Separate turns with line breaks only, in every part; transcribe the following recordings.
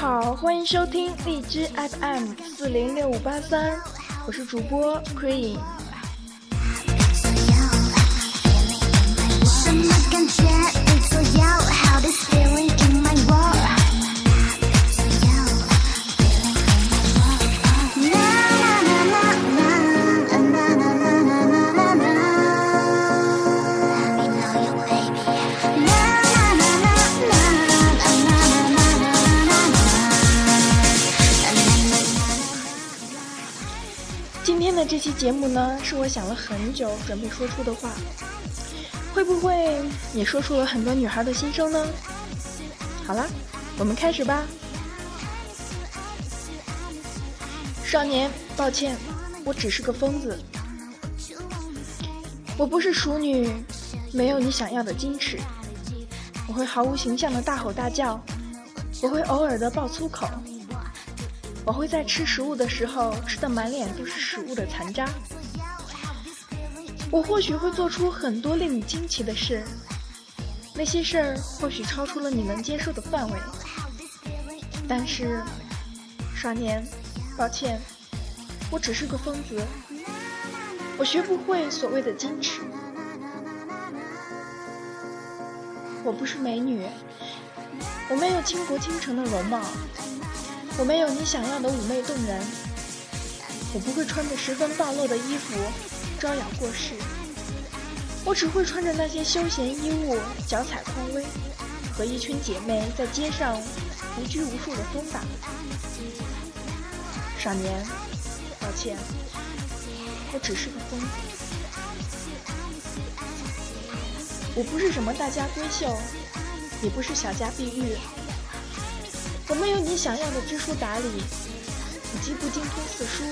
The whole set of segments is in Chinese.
好，欢迎收听荔枝 FM 四零六五八三，我是主播 Queen。
什么感觉？你左右，How
节目呢，是我想了很久准备说出的话，会不会也说出了很多女孩的心声呢？好啦，我们开始吧。少年，抱歉，我只是个疯子。我不是淑女，没有你想要的矜持。我会毫无形象的大吼大叫，我会偶尔的爆粗口。我会在吃食物的时候吃的满脸都是食物的残渣。我或许会做出很多令你惊奇的事，那些事儿或许超出了你能接受的范围。但是，少年，抱歉，我只是个疯子，我学不会所谓的矜持。我不是美女，我没有倾国倾城的容貌。我没有你想要的妩媚动人，我不会穿着十分暴露的衣服招摇过市，我只会穿着那些休闲衣物脚踩匡威，和一群姐妹在街上无拘无束的疯打。少年，抱歉，我只是个疯子，我不是什么大家闺秀，也不是小家碧玉。我没有你想要的知书达理，我既不精通四书，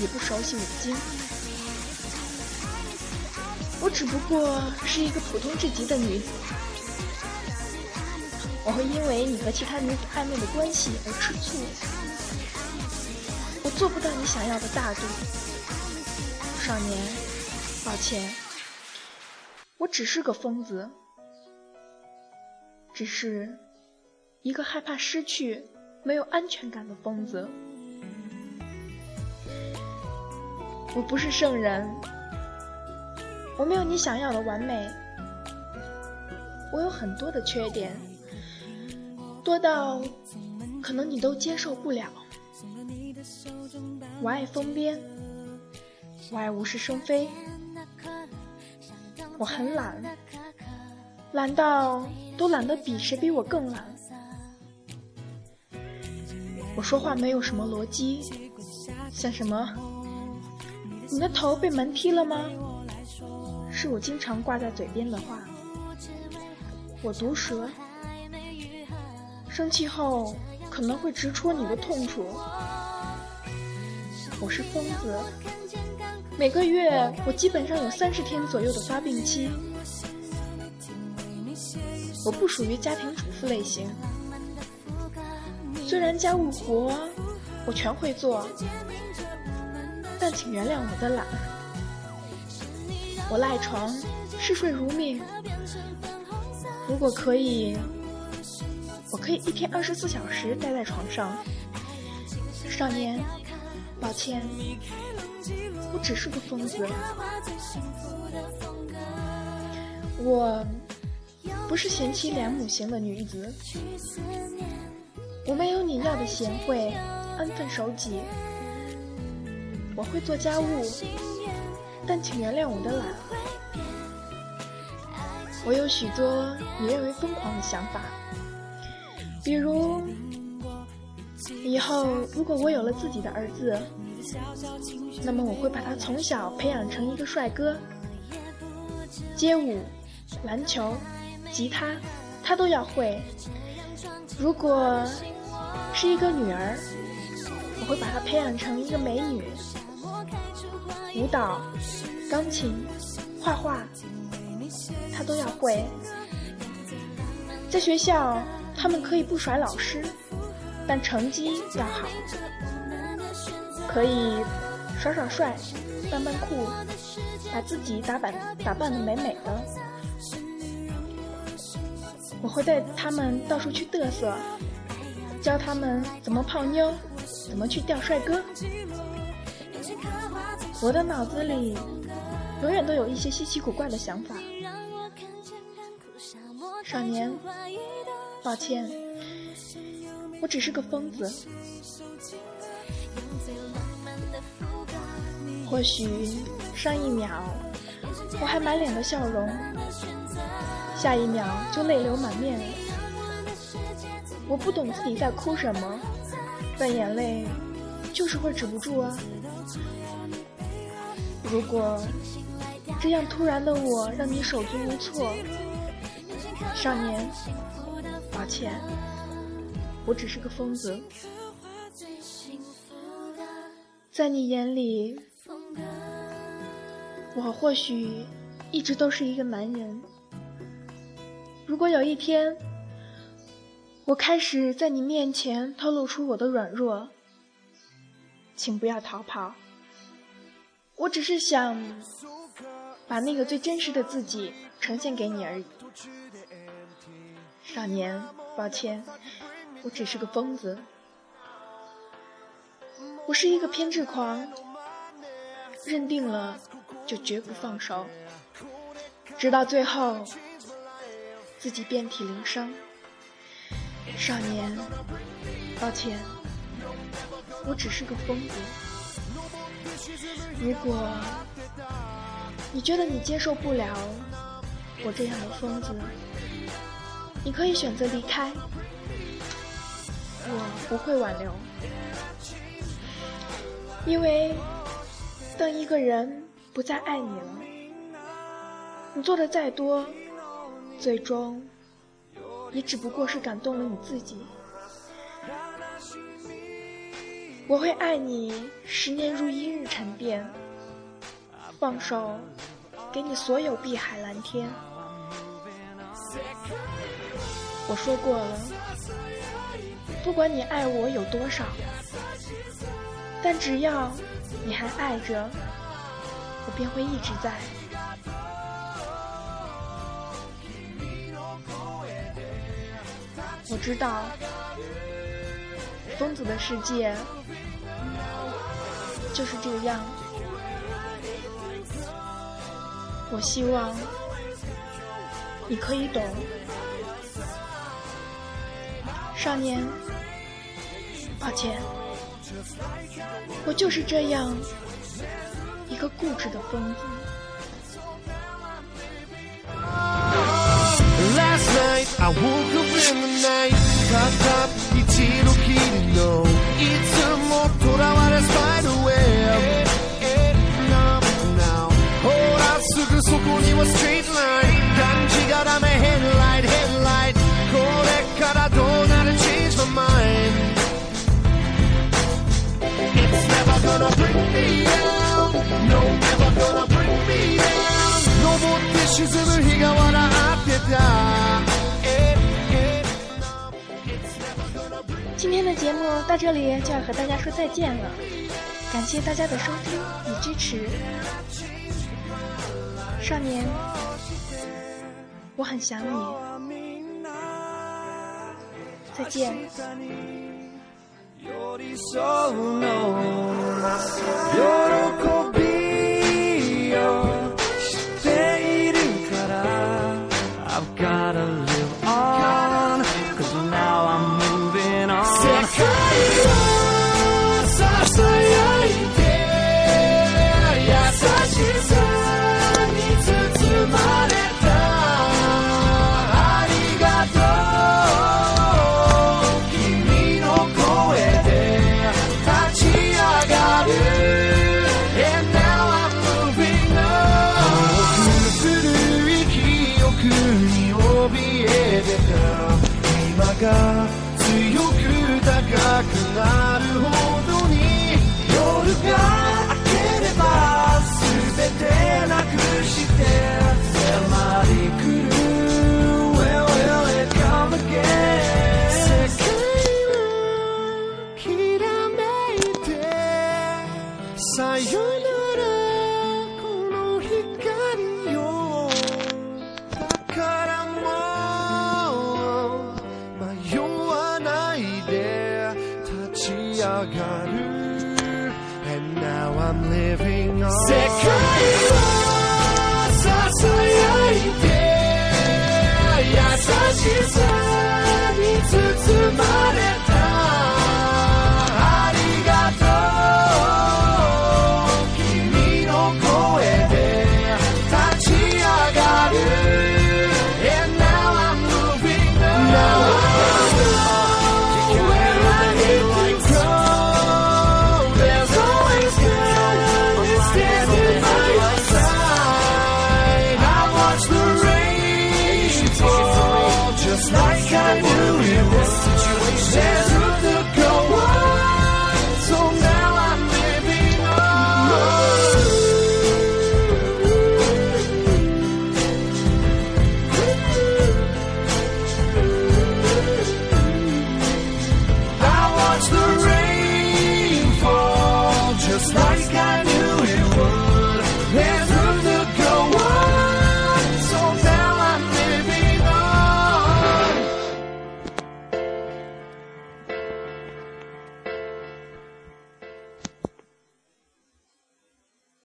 也不熟悉五经，我只不过是一个普通至极的女子。我会因为你和其他女子暧昧的关系而吃醋，我做不到你想要的大度。少年，抱歉，我只是个疯子，只是。一个害怕失去、没有安全感的疯子。我不是圣人，我没有你想要的完美，我有很多的缺点，多到可能你都接受不了。我爱疯癫，我爱无事生非，我很懒，懒到都懒得比谁比我更懒。我说话没有什么逻辑，像什么？你的头被门踢了吗？是我经常挂在嘴边的话。我毒舌，生气后可能会直戳你的痛处。我是疯子，每个月我基本上有三十天左右的发病期。我不属于家庭主妇类型。虽然家务活我全会做，但请原谅我的懒。我赖床，嗜睡如命。如果可以，我可以一天二十四小时待在床上。少年，抱歉，我只是个疯子。我不是贤妻良母型的女子。我没有你要的贤惠、安分守己。我会做家务，但请原谅我的懒。我有许多你认为疯狂的想法，比如以后如果我有了自己的儿子，那么我会把他从小培养成一个帅哥，街舞、篮球、吉他，他都要会。如果是一个女儿，我会把她培养成一个美女。舞蹈、钢琴、画画，她都要会。在学校，他们可以不甩老师，但成绩要好。可以耍耍帅，扮扮酷，把自己打扮打扮的美美的。我会带他们到处去嘚瑟。教他们怎么泡妞，怎么去钓帅哥。我的脑子里永远都有一些稀奇古怪的想法。少年，抱歉，我只是个疯子。或许上一秒我还满脸的笑容，下一秒就泪流满面。我不懂自己在哭什么，但眼泪就是会止不住啊。如果这样突然的我让你手足无措，少年，抱歉，我只是个疯子。在你眼里，我或许一直都是一个男人。如果有一天，我开始在你面前透露出我的软弱，请不要逃跑。我只是想把那个最真实的自己呈现给你而已。少年，抱歉，我只是个疯子。我是一个偏执狂，认定了就绝不放手，直到最后自己遍体鳞伤。少年，抱歉，我只是个疯子。如果你觉得你接受不了我这样的疯子，你可以选择离开，我不会挽留。因为，当一个人不再爱你了，你做的再多，最终也只不过是感动了你自己。我会爱你十年如一日沉淀，放手给你所有碧海蓝天。我说过了，不管你爱我有多少。但只要你还爱着，我便会一直在。我知道，疯子的世界就是这样。我希望你可以懂，少年，抱歉。我就是这样一个固执的疯子。
I woke up in the night たった一度きりのいつも囚われ Spider Web Now, now ほらすぐそこには straight Line 段違がダメ Headlight, Headlight これからどうなる Change my mind It's never gonna bring me down. No, never gonna bring me down. 登って沈む日
今天的节目到这里就要和大家说再见了，感谢大家的收听与支持。少年，我很想你。再见。
like I do it.